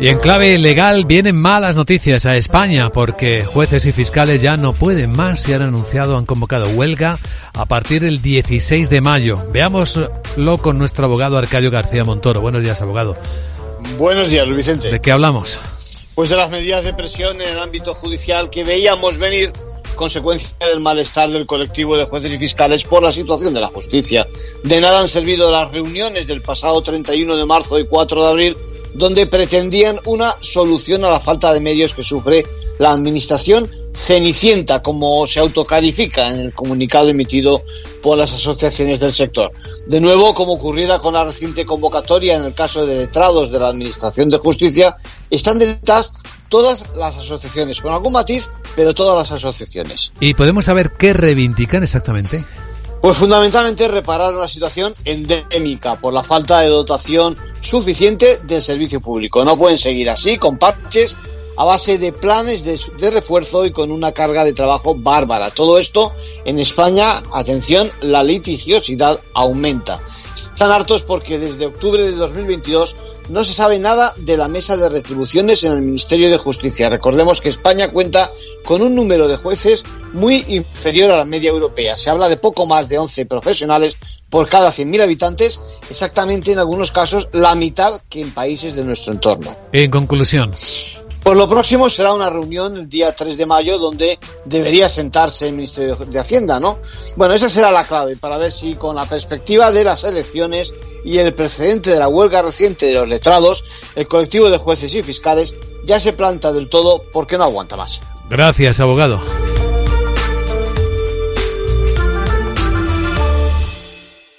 Y en clave legal vienen malas noticias a España porque jueces y fiscales ya no pueden más y han anunciado, han convocado huelga a partir del 16 de mayo. Veámoslo con nuestro abogado Arcadio García Montoro. Buenos días, abogado. Buenos días, Luis Vicente. ¿De qué hablamos? Pues de las medidas de presión en el ámbito judicial que veíamos venir consecuencia del malestar del colectivo de jueces y fiscales por la situación de la justicia. De nada han servido las reuniones del pasado 31 de marzo y 4 de abril donde pretendían una solución a la falta de medios que sufre la administración cenicienta, como se autocalifica en el comunicado emitido por las asociaciones del sector. De nuevo, como ocurriera con la reciente convocatoria en el caso de letrados de la Administración de Justicia, están detrás todas las asociaciones, con algún matiz, pero todas las asociaciones. ¿Y podemos saber qué reivindican exactamente? Pues fundamentalmente reparar una situación endémica por la falta de dotación suficiente del servicio público. No pueden seguir así, con parches, a base de planes de, de, refuerzo y con una carga de trabajo bárbara. Todo esto en España, atención, la litigiosidad aumenta. Están hartos porque desde octubre de 2022 no se sabe nada de la mesa de retribuciones en el Ministerio de Justicia. Recordemos que España cuenta con un número de jueces muy inferior a la media europea. Se habla de poco más de 11 profesionales por cada 100.000 habitantes, exactamente en algunos casos la mitad que en países de nuestro entorno. En conclusión. Pues lo próximo será una reunión el día 3 de mayo donde debería sentarse el Ministerio de Hacienda, ¿no? Bueno, esa será la clave para ver si con la perspectiva de las elecciones y el precedente de la huelga reciente de los letrados, el colectivo de jueces y fiscales ya se planta del todo porque no aguanta más. Gracias, abogado.